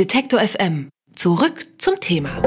Detektor FM. Zurück zum Thema.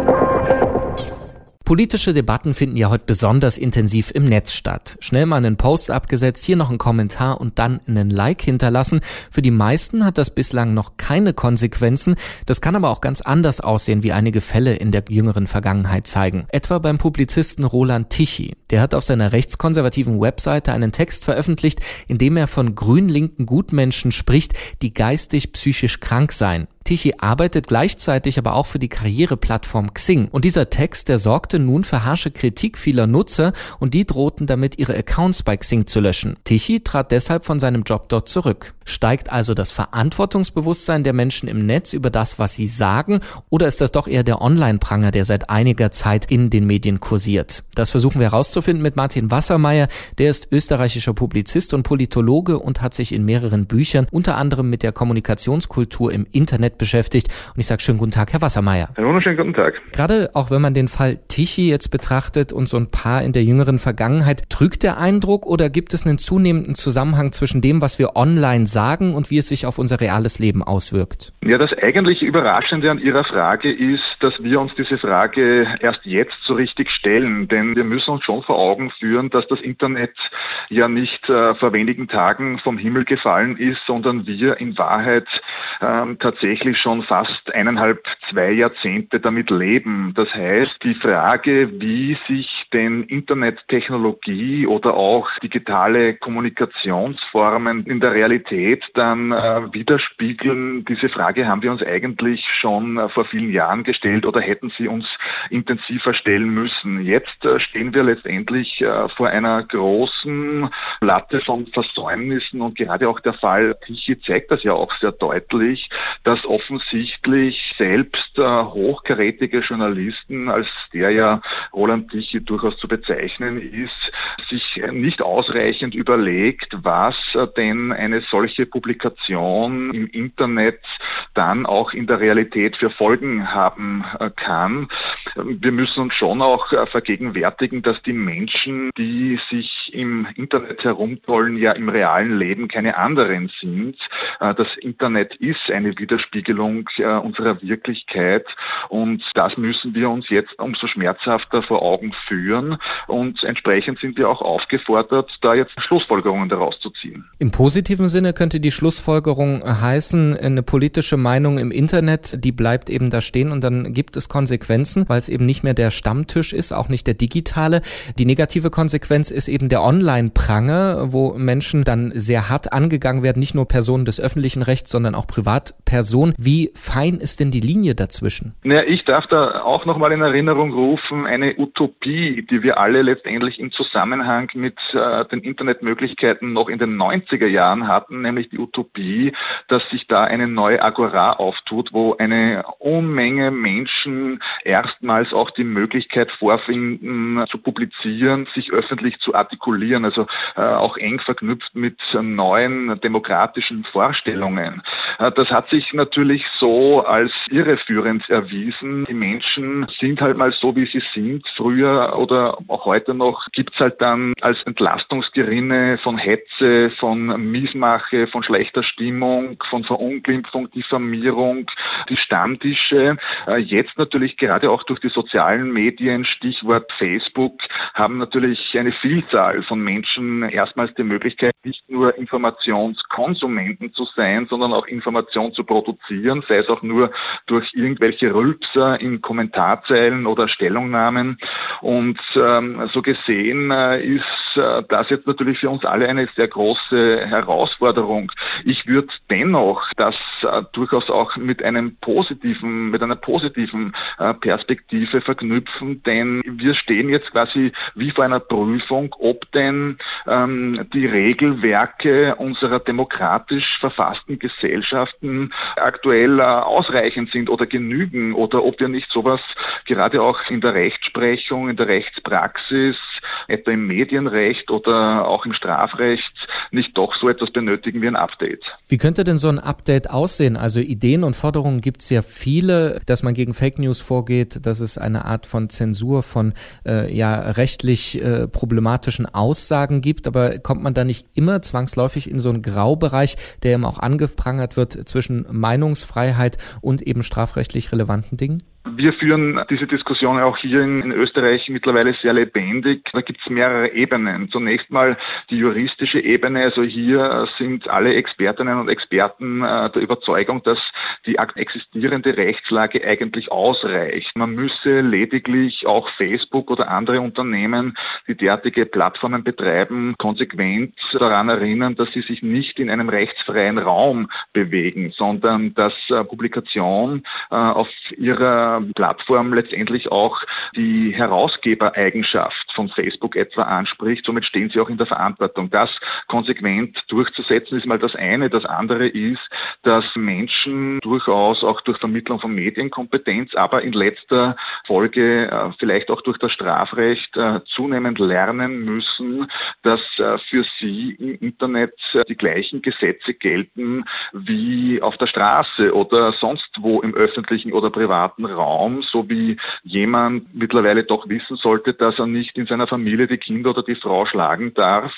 Politische Debatten finden ja heute besonders intensiv im Netz statt. Schnell mal einen Post abgesetzt, hier noch einen Kommentar und dann einen Like hinterlassen. Für die meisten hat das bislang noch keine Konsequenzen. Das kann aber auch ganz anders aussehen, wie einige Fälle in der jüngeren Vergangenheit zeigen. Etwa beim Publizisten Roland Tichy. Der hat auf seiner rechtskonservativen Webseite einen Text veröffentlicht, in dem er von grün-linken Gutmenschen spricht, die geistig psychisch krank seien. Tichy arbeitet gleichzeitig aber auch für die Karriereplattform Xing. Und dieser Text, der sorgte nun für harsche Kritik vieler Nutzer und die drohten damit, ihre Accounts bei Xing zu löschen. Tichy trat deshalb von seinem Job dort zurück. Steigt also das Verantwortungsbewusstsein der Menschen im Netz über das, was sie sagen, oder ist das doch eher der Online-Pranger, der seit einiger Zeit in den Medien kursiert? Das versuchen wir herauszufinden mit Martin Wassermeier. Der ist österreichischer Publizist und Politologe und hat sich in mehreren Büchern unter anderem mit der Kommunikationskultur im Internet beschäftigt. Und ich sage schönen guten Tag, Herr Wassermeier. Einen wunderschönen guten Tag. Gerade auch wenn man den Fall Tichy jetzt betrachtet und so ein paar in der jüngeren Vergangenheit, trügt der Eindruck oder gibt es einen zunehmenden Zusammenhang zwischen dem, was wir online sagen und wie es sich auf unser reales Leben auswirkt? Ja, das eigentlich Überraschende an Ihrer Frage ist, dass wir uns diese Frage erst jetzt so richtig stellen, denn wir müssen uns schon vor Augen führen, dass das Internet ja nicht äh, vor wenigen Tagen vom Himmel gefallen ist, sondern wir in Wahrheit ähm, tatsächlich schon fast eineinhalb, zwei Jahrzehnte damit leben. Das heißt, die Frage, wie sich denn Internettechnologie oder auch digitale Kommunikationsformen in der Realität dann äh, widerspiegeln, diese Frage haben wir uns eigentlich schon äh, vor vielen Jahren gestellt oder hätten sie uns intensiver stellen müssen. Jetzt äh, stehen wir letztendlich äh, vor einer großen Latte von Versäumnissen und gerade auch der Fall Tichy zeigt das ja auch sehr deutlich, dass offensichtlich selbst äh, hochkarätige Journalisten, als der ja Roland Tichy durchaus zu bezeichnen ist, sich nicht ausreichend überlegt, was äh, denn eine solche Publikation im Internet dann auch in der Realität für Folgen haben äh, kann. Wir müssen uns schon auch äh, vergegenwärtigen, dass die Menschen, die sich im Internet herumtollen, ja im realen Leben keine anderen sind. Äh, das Internet ist eine Widerspiegelung unserer Wirklichkeit und das müssen wir uns jetzt umso schmerzhafter vor Augen führen und entsprechend sind wir auch aufgefordert, da jetzt Schlussfolgerungen daraus zu ziehen. Im positiven Sinne könnte die Schlussfolgerung heißen, eine politische Meinung im Internet, die bleibt eben da stehen und dann gibt es Konsequenzen, weil es eben nicht mehr der Stammtisch ist, auch nicht der digitale. Die negative Konsequenz ist eben der Online-Pranger, wo Menschen dann sehr hart angegangen werden, nicht nur Personen des öffentlichen Rechts, sondern auch Privatpersonen. Wie fein ist denn die Linie dazwischen? Naja, ich darf da auch nochmal in Erinnerung rufen, eine Utopie, die wir alle letztendlich im Zusammenhang mit äh, den Internetmöglichkeiten noch in den 90er Jahren hatten, nämlich die Utopie, dass sich da eine neue Agora auftut, wo eine Unmenge Menschen erstmals auch die Möglichkeit vorfinden, zu publizieren, sich öffentlich zu artikulieren, also äh, auch eng verknüpft mit neuen demokratischen Vorstellungen. Äh, das hat sich natürlich so als irreführend erwiesen. Die Menschen sind halt mal so, wie sie sind. Früher oder auch heute noch gibt es halt dann als Entlastungsgerinne von Hetze, von Miesmache, von schlechter Stimmung, von Verunglimpfung, Diffamierung, die Stammtische. Äh, jetzt natürlich gerade auch durch die sozialen Medien, Stichwort Facebook, haben natürlich eine Vielzahl von Menschen erstmals die Möglichkeit, nicht nur Informationskonsumenten zu sein, sondern auch Information zu produzieren, sei es auch nur durch irgendwelche Rülpser in Kommentarzeilen oder Stellungnahmen. Und ähm, so gesehen äh, ist äh, das jetzt natürlich für uns alle eine sehr große Herausforderung. Ich würde dennoch das äh, durchaus auch mit einem positiven, mit einer positiven äh, Perspektive verknüpfen, denn wir stehen jetzt quasi wie vor einer Prüfung, ob denn ähm, die Regelwerke unserer demokratisch verfassten Gesellschaften aktuell äh, ausreichend sind oder genügen oder ob wir nicht sowas gerade auch in der Rechtsprechung, in der Rechtspraxis etwa im Medienrecht oder auch im Strafrecht nicht doch so etwas benötigen wie ein Update. Wie könnte denn so ein Update aussehen? Also Ideen und Forderungen gibt es ja viele, dass man gegen Fake News vorgeht, dass es eine Art von Zensur von äh, ja rechtlich äh, problematischen Aussagen gibt, aber kommt man da nicht immer zwangsläufig in so einen Graubereich, der eben auch angeprangert wird zwischen Meinungsfreiheit und eben strafrechtlich relevanten Dingen? Wir führen diese Diskussion auch hier in, Österreich mittlerweile sehr lebendig. Da gibt es mehrere Ebenen. Zunächst mal die juristische Ebene. Also hier sind alle Expertinnen und Experten äh, der Überzeugung, dass die existierende Rechtslage eigentlich ausreicht. Man müsse lediglich auch Facebook oder andere Unternehmen, die derartige Plattformen betreiben, konsequent daran erinnern, dass sie sich nicht in einem rechtsfreien Raum bewegen, sondern dass äh, Publikation äh, auf ihrer Plattform letztendlich auch die Herausgebereigenschaft von Facebook etwa anspricht. Somit stehen sie auch in der Verantwortung. Das konsequent durchzusetzen ist mal das eine. Das andere ist, dass Menschen durchaus auch durch Vermittlung von Medienkompetenz, aber in letzter Folge äh, vielleicht auch durch das Strafrecht äh, zunehmend lernen müssen, dass äh, für sie im Internet die gleichen Gesetze gelten wie auf der Straße oder sonst wo im öffentlichen oder privaten Raum. Raum, so wie jemand mittlerweile doch wissen sollte, dass er nicht in seiner Familie die Kinder oder die Frau schlagen darf,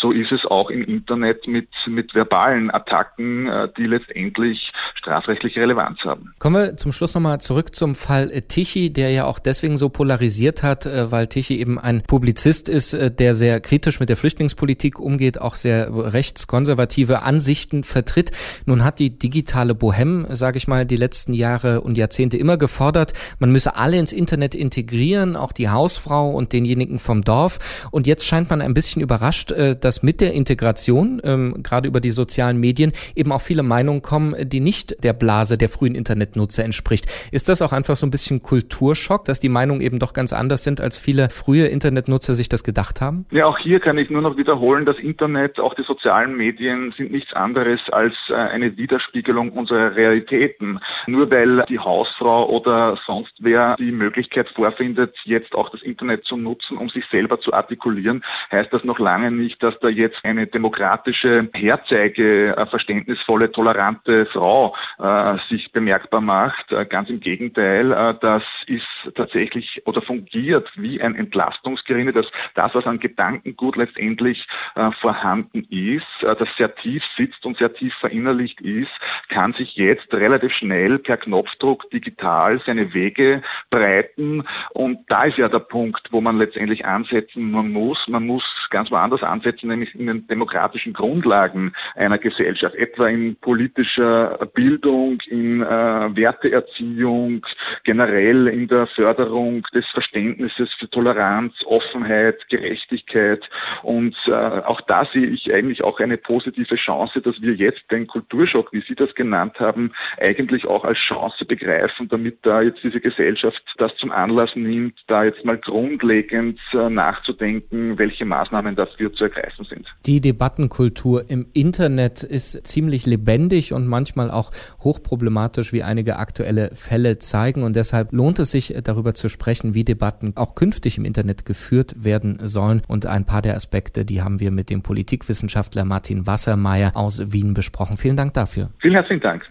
so ist es auch im Internet mit, mit verbalen Attacken, äh, die letztendlich strafrechtliche Relevanz haben. Kommen wir zum Schluss nochmal zurück zum Fall Tichy, der ja auch deswegen so polarisiert hat, äh, weil Tichy eben ein Publizist ist, äh, der sehr kritisch mit der Flüchtlingspolitik umgeht, auch sehr rechtskonservative Ansichten vertritt. Nun hat die digitale Bohème, sage ich mal, die letzten Jahre und Jahrzehnte immer gefordert, gefordert, man müsse alle ins Internet integrieren, auch die Hausfrau und denjenigen vom Dorf. Und jetzt scheint man ein bisschen überrascht, äh, dass mit der Integration, ähm, gerade über die sozialen Medien, eben auch viele Meinungen kommen, die nicht der Blase der frühen Internetnutzer entspricht. Ist das auch einfach so ein bisschen Kulturschock, dass die Meinungen eben doch ganz anders sind, als viele frühe Internetnutzer sich das gedacht haben? Ja, auch hier kann ich nur noch wiederholen, das Internet, auch die sozialen Medien sind nichts anderes als äh, eine Widerspiegelung unserer Realitäten. Nur weil die Hausfrau oder sonst wer die Möglichkeit vorfindet, jetzt auch das Internet zu nutzen, um sich selber zu artikulieren, heißt das noch lange nicht, dass da jetzt eine demokratische, herzeige, äh, verständnisvolle, tolerante Frau äh, sich bemerkbar macht. Äh, ganz im Gegenteil, äh, das ist tatsächlich oder fungiert wie ein Entlastungsgerinde, dass das, was an Gedankengut letztendlich äh, vorhanden ist, äh, das sehr tief sitzt und sehr tief verinnerlicht ist, kann sich jetzt relativ schnell per Knopfdruck digital seine Wege breiten. Und da ist ja der Punkt, wo man letztendlich ansetzen muss. Man muss ganz woanders ansetzen, nämlich in den demokratischen Grundlagen einer Gesellschaft, etwa in politischer Bildung, in äh, Werteerziehung, generell in der Förderung des Verständnisses für Toleranz, Offenheit, Gerechtigkeit. Und äh, auch da sehe ich eigentlich auch eine positive Chance, dass wir jetzt den Kulturschock, wie Sie das genannt haben, eigentlich auch als Chance begreifen, damit da jetzt diese Gesellschaft das zum Anlass nimmt, da jetzt mal grundlegend äh, nachzudenken, welche Maßnahmen dafür zu ergreifen sind. Die Debattenkultur im Internet ist ziemlich lebendig und manchmal auch hochproblematisch, wie einige aktuelle Fälle zeigen. Und deshalb lohnt es sich, darüber zu sprechen, wie Debatten auch künftig im Internet geführt werden sollen. Und ein paar der Aspekte, die haben wir mit dem Politikwissenschaftler Martin Wassermeier aus Wien besprochen. Vielen Dank dafür. Vielen herzlichen Dank.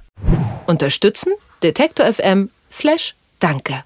Unterstützen Detektor FM slash danke.